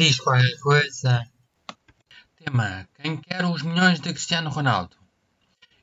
Diz qualquer coisa. Tema: Quem quer os milhões de Cristiano Ronaldo?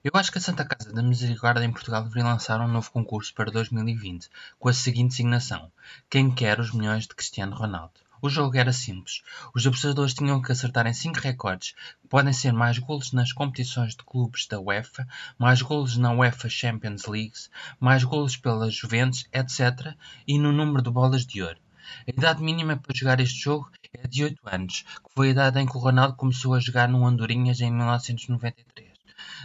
Eu acho que a Santa Casa da Misericórdia em Portugal deveria lançar um novo concurso para 2020 com a seguinte designação: Quem quer os milhões de Cristiano Ronaldo? O jogo era simples. Os apostadores tinham que acertar em 5 recordes, que podem ser mais golos nas competições de clubes da UEFA, mais golos na UEFA Champions League, mais golos pela Juventus, etc., e no número de bolas de ouro. A idade mínima para jogar este jogo é de 8 anos, que foi a idade em que o Ronaldo começou a jogar no Andorinhas em 1993.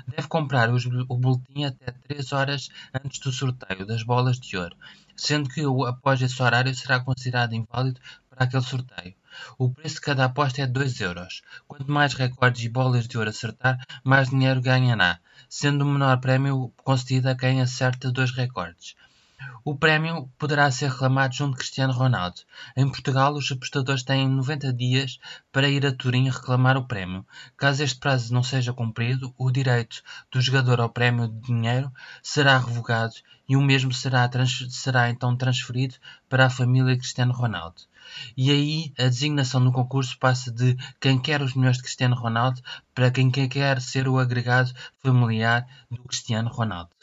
Deve comprar o boletim até 3 horas antes do sorteio das bolas de ouro, sendo que após esse horário será considerado inválido para aquele sorteio. O preço de cada aposta é 2 euros. Quanto mais recordes e bolas de ouro acertar, mais dinheiro ganhará, sendo o menor prémio concedido a quem acerta dois recordes. O prémio poderá ser reclamado junto de Cristiano Ronaldo. Em Portugal, os apostadores têm 90 dias para ir a Turim reclamar o prémio. Caso este prazo não seja cumprido, o direito do jogador ao prémio de dinheiro será revogado e o mesmo será, será então transferido para a família Cristiano Ronaldo. E aí a designação no concurso passa de quem quer os milhões de Cristiano Ronaldo para quem quer ser o agregado familiar do Cristiano Ronaldo.